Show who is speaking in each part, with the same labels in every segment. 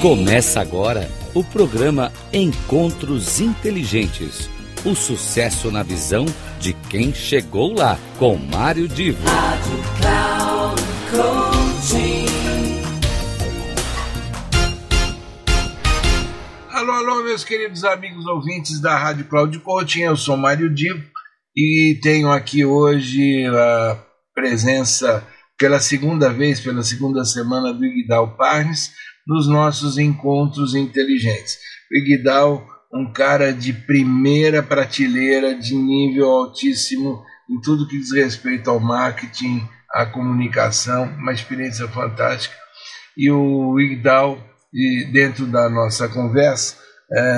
Speaker 1: Começa agora o programa Encontros Inteligentes. O sucesso na visão de quem chegou lá, com Mário Divo. Rádio Cloud
Speaker 2: Alô, alô, meus queridos amigos ouvintes da Rádio Cloud Coaching. Eu sou Mário Divo e tenho aqui hoje a presença pela segunda vez, pela segunda semana do Iguidal Parnes nos nossos encontros inteligentes. O Iguidal, um cara de primeira prateleira, de nível altíssimo em tudo que diz respeito ao marketing, à comunicação, uma experiência fantástica. E o Iguidal, dentro da nossa conversa,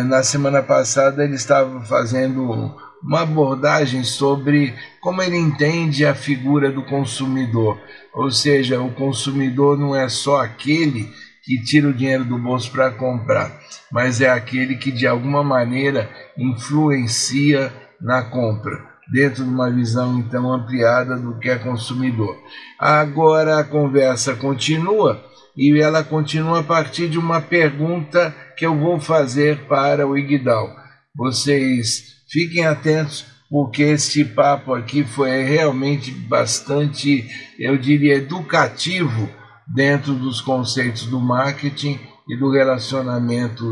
Speaker 2: na semana passada ele estava fazendo uma abordagem sobre como ele entende a figura do consumidor. Ou seja, o consumidor não é só aquele que tira o dinheiro do bolso para comprar, mas é aquele que de alguma maneira influencia na compra, dentro de uma visão então ampliada do que é consumidor. Agora a conversa continua e ela continua a partir de uma pergunta que eu vou fazer para o Iguidal. Vocês fiquem atentos porque este papo aqui foi realmente bastante, eu diria, educativo dentro dos conceitos do marketing e do relacionamento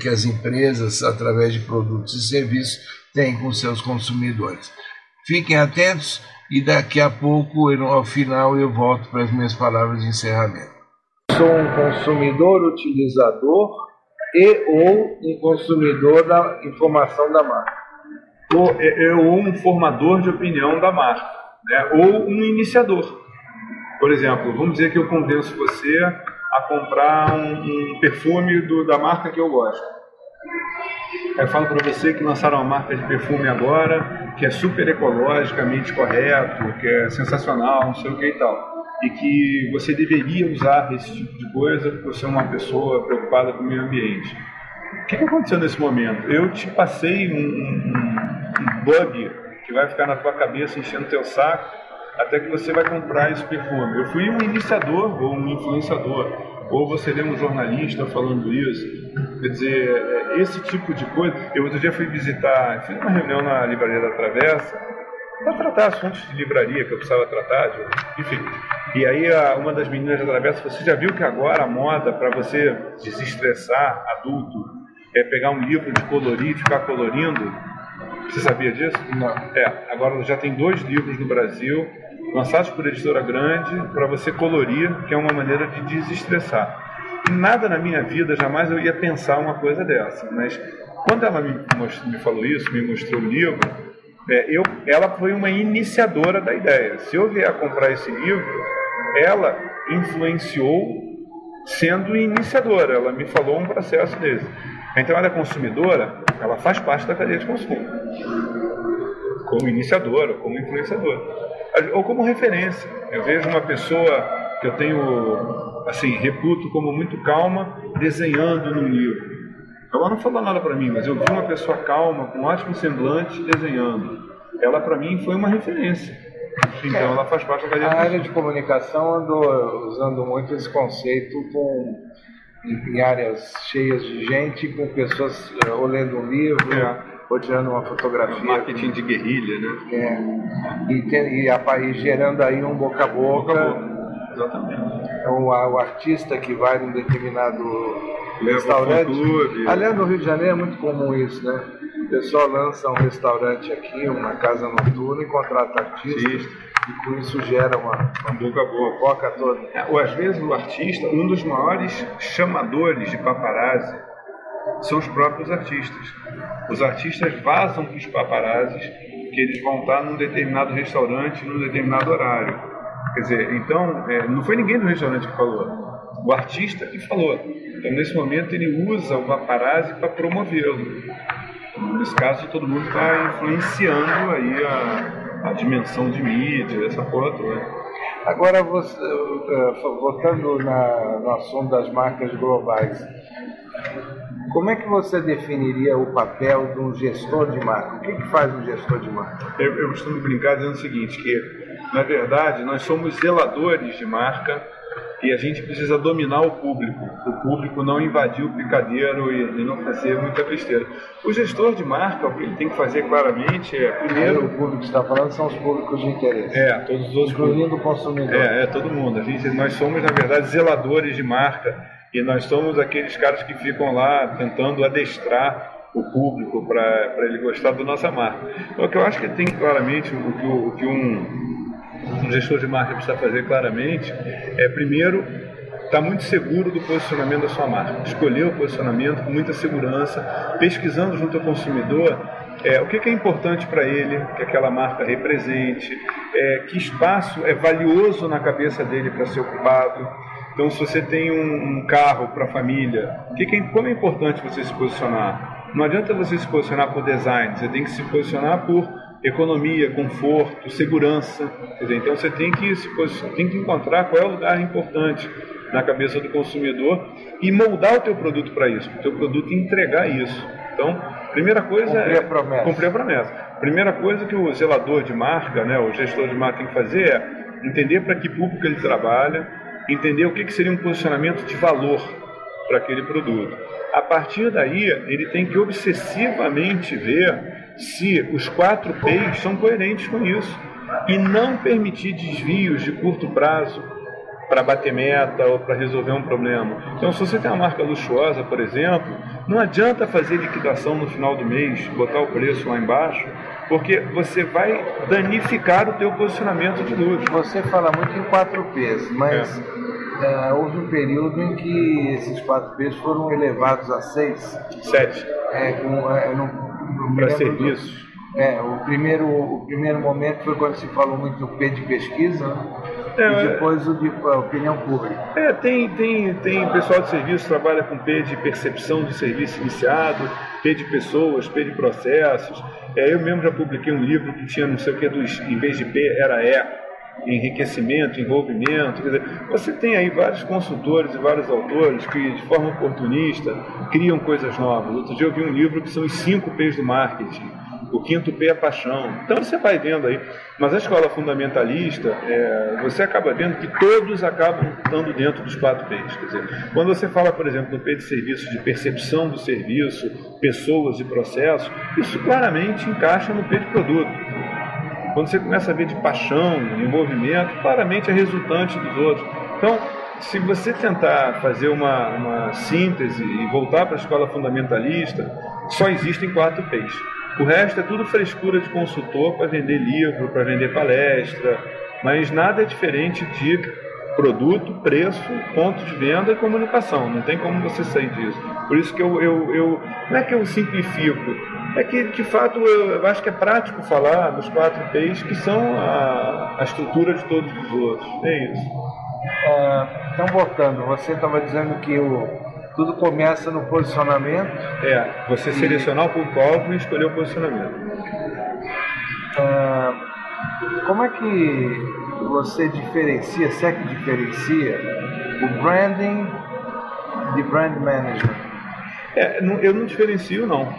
Speaker 2: que as empresas, através de produtos e serviços, têm com seus consumidores. Fiquem atentos e daqui a pouco, ao final, eu volto para as minhas palavras de encerramento. Sou um consumidor utilizador e ou um consumidor da informação da marca.
Speaker 3: Ou, ou um formador de opinião da marca, né? ou um iniciador. Por exemplo, vamos dizer que eu convenço você a comprar um, um perfume do, da marca que eu gosto. Eu falo para você que lançaram uma marca de perfume agora, que é super ecologicamente correto, que é sensacional, não sei o que e tal. E que você deveria usar esse tipo de coisa porque você é uma pessoa preocupada com o meio ambiente. O que, que aconteceu nesse momento? Eu te passei um, um, um bug que vai ficar na tua cabeça enchendo teu saco até que você vai comprar esse perfume. Eu fui um iniciador ou um influenciador, ou você lê um jornalista falando isso. Quer dizer, é, esse tipo de coisa. Eu outro dia fui visitar, fiz uma reunião na Livraria da Travessa para tratar assuntos de livraria que eu precisava tratar, de, enfim. E aí uma das meninas da Travessa, você já viu que agora a moda para você desestressar adulto é pegar um livro de colorir e ficar colorindo? Você sabia disso?
Speaker 2: Não.
Speaker 3: É, agora já tem dois livros no Brasil lançados por editora grande para você colorir, que é uma maneira de desestressar. E nada na minha vida jamais eu ia pensar uma coisa dessa, mas quando ela me, mostrou, me falou isso, me mostrou o livro, é, eu, ela foi uma iniciadora da ideia. Se eu vier comprar esse livro, ela influenciou sendo iniciadora, ela me falou um processo desse. Então ela é consumidora, ela faz parte da cadeia de consumo, como iniciadora, como influenciadora ou como referência. Eu vejo uma pessoa que eu tenho, assim, reputo como muito calma, desenhando no livro. Ela não falou nada para mim, mas eu vi uma pessoa calma, com um ótimo semblante, desenhando. Ela, para mim, foi uma referência. Então, ela faz parte da
Speaker 2: A área de comunicação andou usando muito esse conceito com, em áreas cheias de gente, com pessoas ou lendo um livro. É ou tirando uma fotografia.
Speaker 3: Marketing de guerrilha, né?
Speaker 2: É. E, tem, e, e gerando aí um boca a boca. Boca a boca.
Speaker 3: Exatamente.
Speaker 2: Então, o, artista que vai num determinado Leva restaurante. Clube. Aliás, no Rio de Janeiro é muito comum isso, né? O pessoal lança um restaurante aqui, uma casa noturna e contrata artistas. E com isso gera uma, uma boca boa, boca toda.
Speaker 3: É, ou às vezes o artista, um dos maiores chamadores de paparazzi são os próprios artistas. Os artistas vazam para os paparazzis que eles vão estar num determinado restaurante, num determinado horário. Quer dizer, então, é, não foi ninguém do restaurante que falou, o artista que falou. Então, nesse momento, ele usa o paparazzi para promovê-lo. Nesse caso, todo mundo está influenciando aí a, a dimensão de mídia, essa coisa toda.
Speaker 2: Agora, você, uh, voltando na, no assunto das marcas globais, como é que você definiria o papel de um gestor de marca? O que, que faz um gestor de marca?
Speaker 3: Eu, eu costumo brincar dizendo o seguinte, que na verdade nós somos zeladores de marca e a gente precisa dominar o público, o público não invadir o picadeiro e, e não fazer muita besteira. O gestor de marca, o que ele tem que fazer claramente é, primeiro... Aí
Speaker 4: o público que está falando são os públicos de interesse.
Speaker 3: É, todos os outros
Speaker 4: Incluindo o consumidor.
Speaker 3: É, é, todo mundo. A gente, nós somos, na verdade, zeladores de marca e nós somos aqueles caras que ficam lá tentando adestrar o público para ele gostar da nossa marca. Então, o que eu acho que tem claramente, o que, o que um um gestor de marca precisa fazer claramente é, primeiro, estar tá muito seguro do posicionamento da sua marca. Escolher o posicionamento com muita segurança, pesquisando junto ao consumidor é, o que, que é importante para ele que aquela marca represente, é, que espaço é valioso na cabeça dele para ser ocupado. Então, se você tem um, um carro para a família, que que é, como é importante você se posicionar? Não adianta você se posicionar por design, você tem que se posicionar por economia, conforto, segurança. Dizer, então você tem que, tem que encontrar qual é o lugar importante na cabeça do consumidor e moldar o teu produto para isso, o teu produto entregar isso. Então, primeira coisa
Speaker 4: cumprir é a promessa.
Speaker 3: cumprir a promessa. Primeira coisa que o zelador de marca, né, o gestor de marca tem que fazer é entender para que público ele trabalha, entender o que, que seria um posicionamento de valor para aquele produto. A partir daí, ele tem que obsessivamente ver se os quatro P's são coerentes com isso e não permitir desvios de curto prazo para bater meta ou para resolver um problema. Então, se você tem uma marca luxuosa, por exemplo, não adianta fazer liquidação no final do mês, botar o preço lá embaixo, porque você vai danificar o teu posicionamento de luxo.
Speaker 4: Você fala muito em 4 P's, mas é. Houve um período em que esses 4 P's foram elevados a 6.
Speaker 3: 7.
Speaker 4: É, com, é,
Speaker 3: para serviços.
Speaker 4: É, o primeiro, o primeiro momento foi quando se falou muito do P de pesquisa, né? é, e depois o de opinião pública.
Speaker 3: É, tem, tem, tem pessoal de serviço que trabalha com P de percepção de serviço iniciado, P de pessoas, P de processos. É, eu mesmo já publiquei um livro que tinha não sei o que, dos, em vez de P era E enriquecimento, envolvimento. Dizer, você tem aí vários consultores e vários autores que, de forma oportunista, criam coisas novas. Outro dia eu vi um livro que são os cinco P's do marketing. O quinto P é paixão. Então você vai vendo aí. Mas a escola fundamentalista, é, você acaba vendo que todos acabam estando dentro dos quatro P's. Quer dizer, quando você fala, por exemplo, do P de serviço, de percepção do serviço, pessoas e processos, isso claramente encaixa no P de produto. Quando você começa a ver de paixão, envolvimento, claramente é resultante dos outros. Então, se você tentar fazer uma, uma síntese e voltar para a escola fundamentalista, só existem quatro P's. O resto é tudo frescura de consultor para vender livro, para vender palestra, mas nada é diferente de produto, preço, ponto de venda e comunicação. Não tem como você sair disso. Por isso que eu, eu, eu não é que eu simplifico, é que, de fato, eu, acho que é prático falar dos quatro P's que são a, a estrutura de todos os outros. É isso.
Speaker 4: É, então, voltando, você estava dizendo que o, tudo começa no posicionamento.
Speaker 3: É, você e... selecionar o público-alvo e escolher o posicionamento.
Speaker 4: É, como é que você diferencia, se é que diferencia, o branding de brand management?
Speaker 3: É, eu não diferencio, não.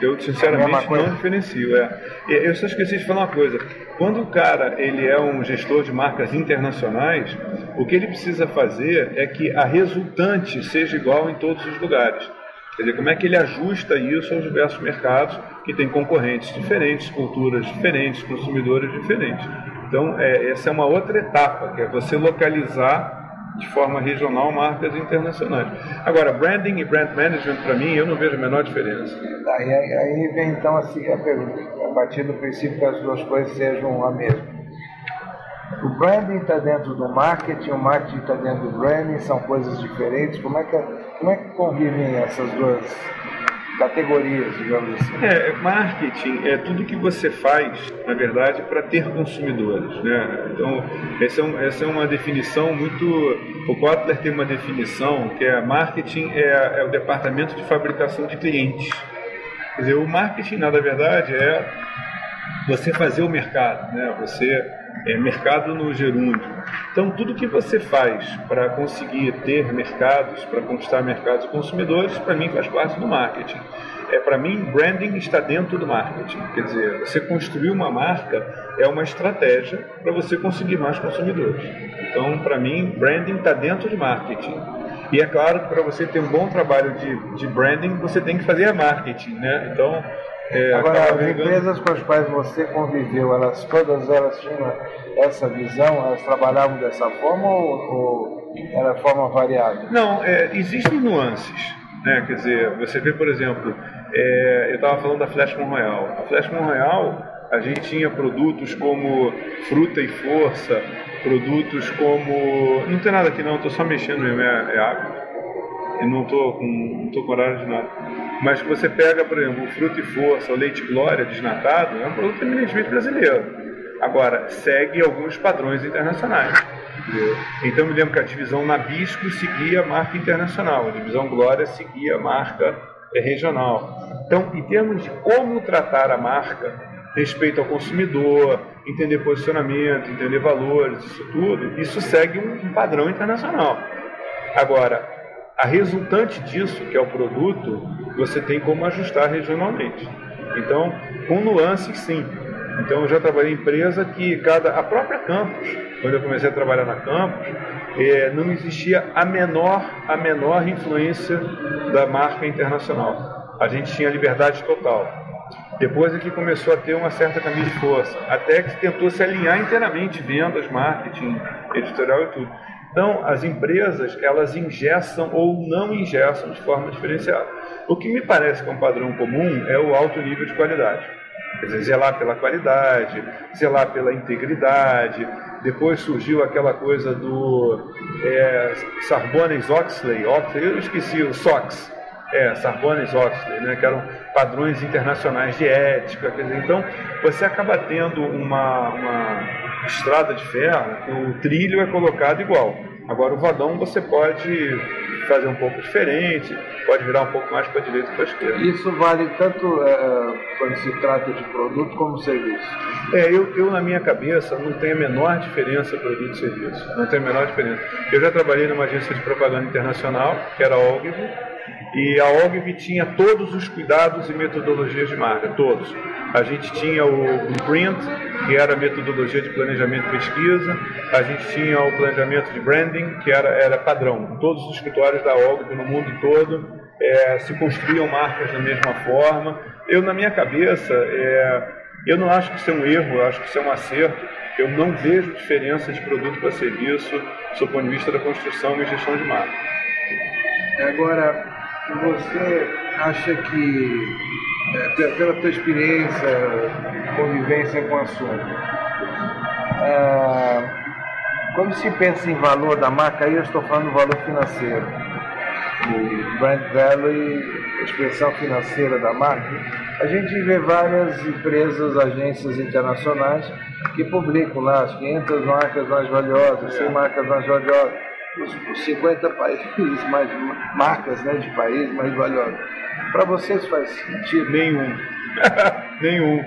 Speaker 3: Eu sinceramente não diferencio. É. Eu só esqueci de falar uma coisa. Quando o cara ele é um gestor de marcas internacionais, o que ele precisa fazer é que a resultante seja igual em todos os lugares. Quer dizer, como é que ele ajusta isso aos diversos mercados que têm concorrentes diferentes, culturas diferentes, consumidores diferentes. Então, é, essa é uma outra etapa, que é você localizar de forma regional marcas internacionais. Agora, branding e brand management, para mim, eu não vejo a menor diferença.
Speaker 4: Aí, aí vem então assim, a pergunta, a partir do princípio que as duas coisas sejam a mesma. O branding está dentro do marketing, o marketing está dentro do branding, são coisas diferentes. Como é que, como é que convivem essas duas categorias, digamos assim.
Speaker 3: É, marketing é tudo que você faz, na verdade, para ter consumidores. Né? Então, essa é, um, essa é uma definição muito. O Kotler tem uma definição que é marketing é, é o departamento de fabricação de clientes. Quer dizer, o marketing, na verdade, é você fazer o mercado, né? você é mercado no gerúndio. Então, tudo que você faz para conseguir ter mercados, para conquistar mercados consumidores, para mim faz parte do marketing. É, para mim, branding está dentro do marketing. Quer dizer, você construir uma marca é uma estratégia para você conseguir mais consumidores. Então, para mim, branding está dentro de marketing. E é claro que para você ter um bom trabalho de, de branding, você tem que fazer marketing, né? Então,
Speaker 4: é, Agora, as empresas com as quais você conviveu, elas todas elas tinham essa visão, elas trabalhavam dessa forma ou, ou era forma variada?
Speaker 3: Não, é, existem nuances. Né? Quer dizer, você vê, por exemplo, é, eu estava falando da Flashman Royal. A Flashman Royal, a gente tinha produtos como fruta e força, produtos como. Não tem nada aqui não, estou só mexendo mesmo, é, é água. E não estou com, não tô com horário de nada. Mas que você pega, por exemplo, o fruto e força, o leite glória desnatado, é um produto eminentemente brasileiro. Agora, segue alguns padrões internacionais. Então me lembro que a divisão Nabisco seguia a marca internacional, a divisão Glória seguia a marca regional. Então, em termos de como tratar a marca, respeito ao consumidor, entender posicionamento, entender valores, isso tudo, isso segue um, padrão internacional. Agora, a resultante disso, que é o produto, você tem como ajustar regionalmente. Então, com nuances, sim. Então, eu já trabalhei em empresa que cada a própria Campus quando eu comecei a trabalhar na Campus, é, não existia a menor, a menor influência da marca internacional. A gente tinha liberdade total. Depois é que começou a ter uma certa camisa de força, até que tentou se alinhar inteiramente vendas, marketing, editorial e tudo. Então, as empresas, elas ingessam ou não ingessam de forma diferenciada. O que me parece que é um padrão comum é o alto nível de qualidade. Quer dizer, zelar pela qualidade, zelar pela integridade. Depois surgiu aquela coisa do é, Sarbanes Oxley, eu esqueci o SOX, é, Sarbanes Oxley, né, que eram padrões internacionais de ética. Quer dizer, então, você acaba tendo uma, uma estrada de ferro, o trilho é colocado igual. Agora, o vadão você pode fazer um pouco diferente, pode virar um pouco mais para a direita ou para a esquerda.
Speaker 4: Isso vale tanto é, é, quando se trata de produto como serviço?
Speaker 3: É, eu, eu na minha cabeça não tenho a menor diferença produto e serviço. Não tem a menor diferença. Eu já trabalhei numa agência de propaganda internacional, que era a Ogilvy, e a Ogilvy tinha todos os cuidados e metodologias de marca, todos. A gente tinha o Blueprint, que era a metodologia de planejamento e pesquisa. A gente tinha o planejamento de branding, que era, era padrão. Todos os escritórios da Ogilvy no mundo todo é, se construíam marcas da mesma forma. Eu, na minha cabeça, é, eu não acho que isso é um erro, eu acho que isso é um acerto. Eu não vejo diferença de produto para serviço do ponto de vista da construção e gestão de marca.
Speaker 4: Agora, você acha que, é, pela tua experiência, convivência com o assunto, é, quando se pensa em valor da marca, aí eu estou falando do valor financeiro, o brand value, a expressão financeira da marca, a gente vê várias empresas, agências internacionais que publicam lá as 500 marcas mais valiosas, 100 marcas mais valiosas os 50 países mais marcas né, de países mais valiosas. Para vocês faz sentido?
Speaker 3: Nenhum. Nenhum.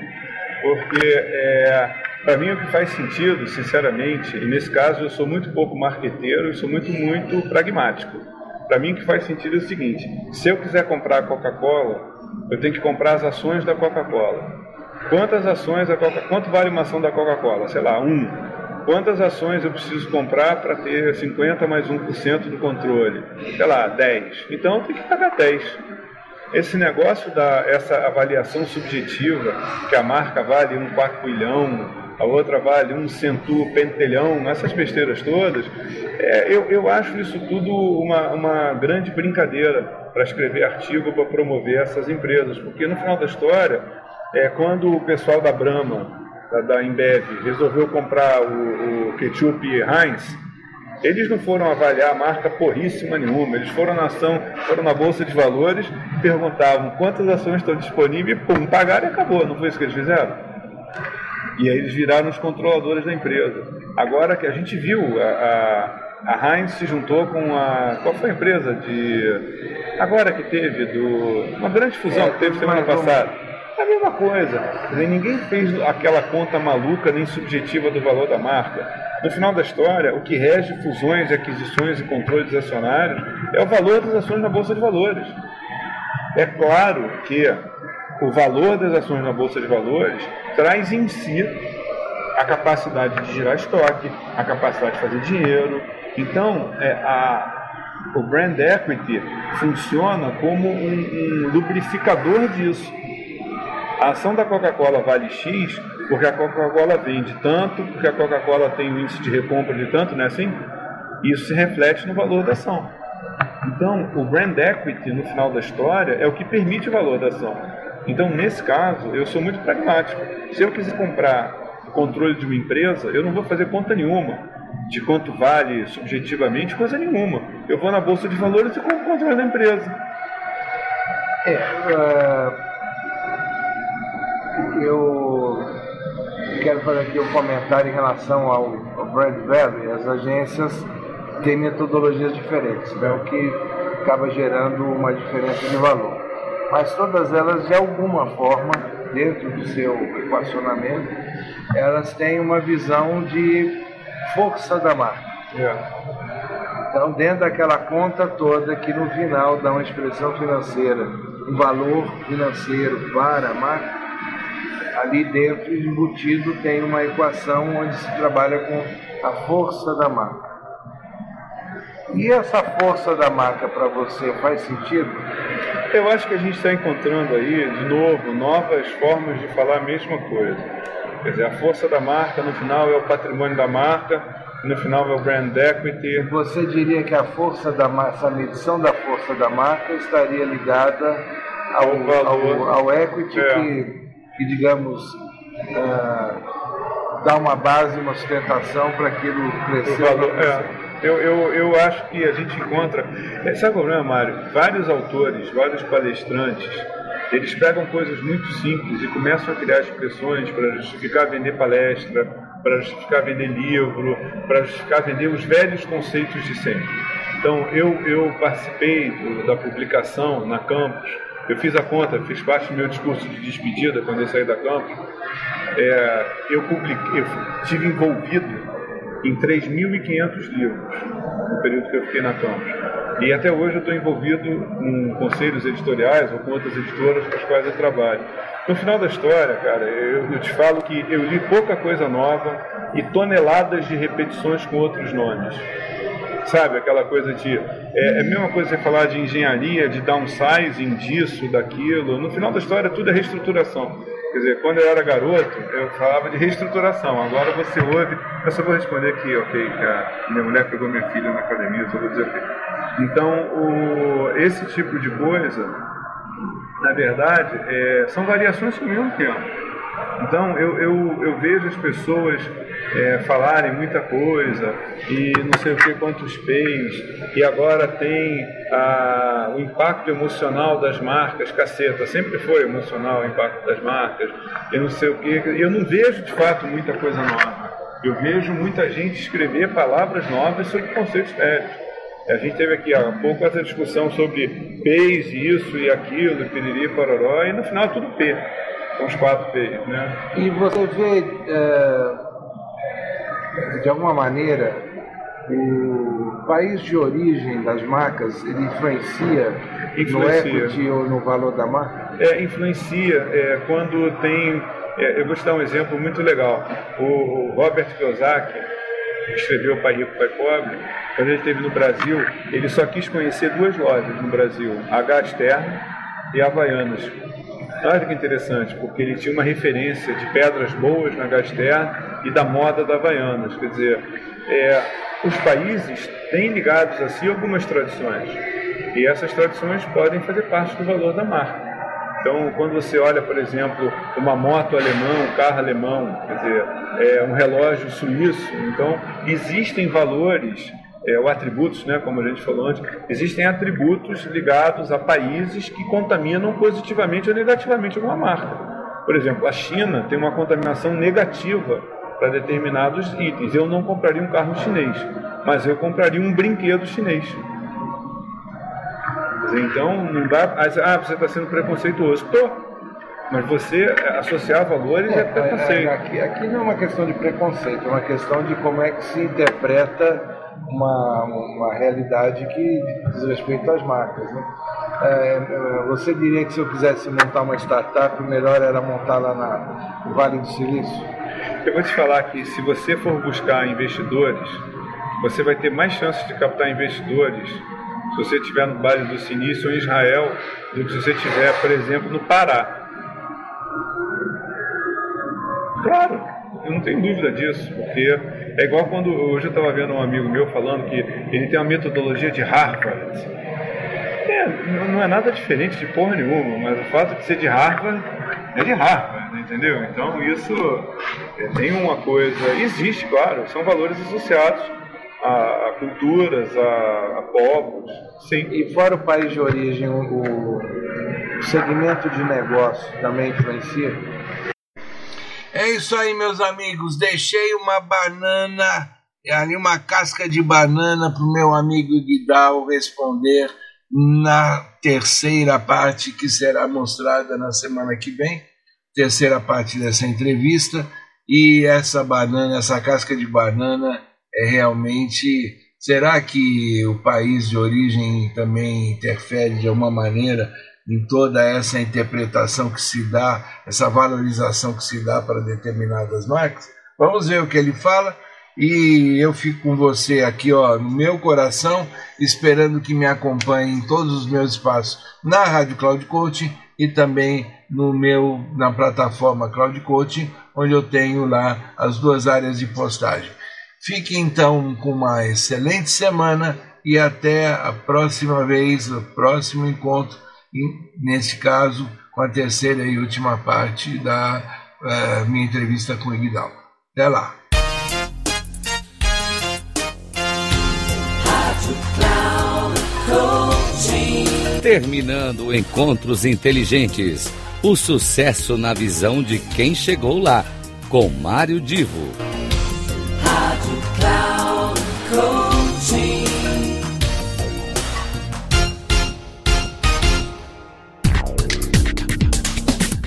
Speaker 3: Porque é, para mim o que faz sentido, sinceramente, e nesse caso eu sou muito pouco marqueteiro e sou muito, muito pragmático. Para mim o que faz sentido é o seguinte, se eu quiser comprar a Coca-Cola, eu tenho que comprar as ações da Coca-Cola. Quantas ações a Coca Quanto vale uma ação da Coca-Cola? Sei lá, um Quantas ações eu preciso comprar para ter 50 mais 1% do controle? Sei lá, 10. Então tenho que pagar 10. Esse negócio da essa avaliação subjetiva, que a marca vale um quartilhão, a outra vale um centu pentelhão, essas besteiras todas, é, eu, eu acho isso tudo uma, uma grande brincadeira para escrever artigo, para promover essas empresas, porque no final da história, é, quando o pessoal da Brahma da, da Embev resolveu comprar o, o ketchup Heinz, eles não foram avaliar a marca porríssima nenhuma. Eles foram na ação, foram na bolsa de valores, perguntavam quantas ações estão disponíveis, pum, pagaram e acabou. Não foi isso que eles fizeram? E aí eles viraram os controladores da empresa. Agora que a gente viu a, a, a Heinz se juntou com a qual foi a empresa de agora que teve do uma grande fusão é, que teve semana passada. Mesma coisa. Ninguém fez aquela conta maluca nem subjetiva do valor da marca. No final da história, o que rege fusões, aquisições e controles acionários é o valor das ações na Bolsa de Valores. É claro que o valor das ações na Bolsa de Valores traz em si a capacidade de gerar estoque, a capacidade de fazer dinheiro. Então, é, a, o brand equity funciona como um, um lubrificador disso. A ação da Coca-Cola vale X porque a Coca-Cola vende tanto, porque a Coca-Cola tem um índice de recompra de tanto, não é assim? Isso se reflete no valor da ação. Então, o brand equity, no final da história, é o que permite o valor da ação. Então, nesse caso, eu sou muito pragmático. Se eu quiser comprar o controle de uma empresa, eu não vou fazer conta nenhuma de quanto vale subjetivamente, coisa nenhuma. Eu vou na bolsa de valores e compro o controle da empresa.
Speaker 4: É, uh, eu quero fazer aqui um comentário em relação ao, ao brand value. As agências têm metodologias diferentes, né, o que acaba gerando uma diferença de valor mas todas elas, de alguma forma, dentro do seu equacionamento, elas têm uma visão de força da marca. Então, dentro daquela conta toda que no final dá uma expressão financeira, um valor financeiro para a marca, ali dentro, embutido, tem uma equação onde se trabalha com a força da marca. E essa força da marca para você faz sentido?
Speaker 3: Eu acho que a gente está encontrando aí, de novo, novas formas de falar a mesma coisa. Quer dizer, a força da marca, no final, é o patrimônio da marca, no final é o brand equity.
Speaker 4: Você diria que a força da marca, a medição da força da marca estaria ligada ao, ao, ao equity é. que, que, digamos, uh, dá uma base, uma sustentação para aquilo crescer.
Speaker 3: É. Eu, eu, eu acho que a gente encontra. É, sabe o problema, Mário? Vários autores, vários palestrantes, eles pegam coisas muito simples e começam a criar expressões para justificar vender palestra, para justificar vender livro, para justificar vender os velhos conceitos de sempre. Então, eu, eu participei do, da publicação na campus, eu fiz a conta, fiz parte do meu discurso de despedida quando eu saí da campus. É, eu, publiquei, eu tive envolvido em 3.500 livros no período que eu fiquei na campus. E até hoje eu estou envolvido com conselhos editoriais ou com outras editoras com as quais eu trabalho. No final da história, cara, eu, eu te falo que eu li pouca coisa nova e toneladas de repetições com outros nomes. Sabe, aquela coisa de. É, é a mesma coisa você falar de engenharia, de downsizing disso, daquilo. No final da história, tudo é reestruturação. Quer dizer, quando eu era garoto, eu falava de reestruturação. Agora você ouve. Eu só vou responder aqui, ok, que a minha mulher pegou minha filha na academia, eu só vou dizer ok. Então, o, esse tipo de coisa, na verdade, é, são variações com o mesmo tempo. Então eu, eu, eu vejo as pessoas é, falarem muita coisa e não sei o que quantos P's e agora tem a, o impacto emocional das marcas, caceta, sempre foi emocional o impacto das marcas, e não sei o que, eu não vejo de fato muita coisa nova. Eu vejo muita gente escrever palavras novas sobre conceitos velhos. A gente teve aqui há pouco essa discussão sobre P's, isso e aquilo, piriri, pororó, e no final tudo P. Os quatro P's, né?
Speaker 4: E você vê, é, de alguma maneira, o país de origem das marcas, ele influencia, influencia. no equity ou no valor da marca?
Speaker 3: É, influencia. É, quando tem... É, eu vou te dar um exemplo muito legal. O, o Robert Kiyosaki, que escreveu Pai Rico, Pai Pobre, quando ele esteve no Brasil, ele só quis conhecer duas lojas no Brasil, a Gasterna e a Havaianas. Olha que interessante, porque ele tinha uma referência de pedras boas na Gaster e da moda da Havaianas. Quer dizer, é, os países têm ligados a si algumas tradições. E essas tradições podem fazer parte do valor da marca. Então, quando você olha, por exemplo, uma moto alemã, um carro alemão, quer dizer, é, um relógio suíço, então existem valores é, ou atributos, né, como a gente falou antes, existem atributos ligados a países que contaminam positivamente ou negativamente alguma marca. Por exemplo, a China tem uma contaminação negativa para determinados itens. Eu não compraria um carro chinês, mas eu compraria um brinquedo chinês. Então, não dá. Ah, você está sendo preconceituoso. Estou. Mas você associar valores é, é preconceito.
Speaker 4: Aqui, aqui não é uma questão de preconceito, é uma questão de como é que se interpreta uma, uma realidade que diz respeito às marcas. Né? É, você diria que se eu quisesse montar uma startup, o melhor era montar lá na, no Vale do Silício?
Speaker 3: Eu vou te falar que se você for buscar investidores, você vai ter mais chances de captar investidores se você estiver no Vale do Silício ou em Israel do que se você estiver, por exemplo, no Pará. Claro, eu não tenho dúvida disso, porque é igual quando hoje eu estava vendo um amigo meu falando que ele tem uma metodologia de Harvard. É, não é nada diferente de porra nenhuma, mas o fato de ser de Harvard é de Harvard, entendeu? Então isso é, tem uma coisa, existe, claro, são valores associados a, a culturas, a, a, povos.
Speaker 2: Sim. E fora o país de origem, o, o segmento de negócio também influencia? É isso aí, meus amigos. Deixei uma banana, ali uma casca de banana para o meu amigo Guidal responder na terceira parte que será mostrada na semana que vem, terceira parte dessa entrevista. E essa banana, essa casca de banana é realmente. Será que o país de origem também interfere de alguma maneira em toda essa interpretação que se dá, essa valorização que se dá para determinadas marcas? Vamos ver o que ele fala. E eu fico com você aqui, ó, no meu coração, esperando que me acompanhe em todos os meus espaços na Rádio Cloud Coaching e também no meu na plataforma Cloud Coaching, onde eu tenho lá as duas áreas de postagem. Fique então com uma excelente semana e até a próxima vez, o próximo encontro, neste caso, com a terceira e última parte da uh, minha entrevista com o Iguidal. Até lá!
Speaker 1: Terminando Encontros Inteligentes. O sucesso na visão de quem chegou lá, com Mário Divo.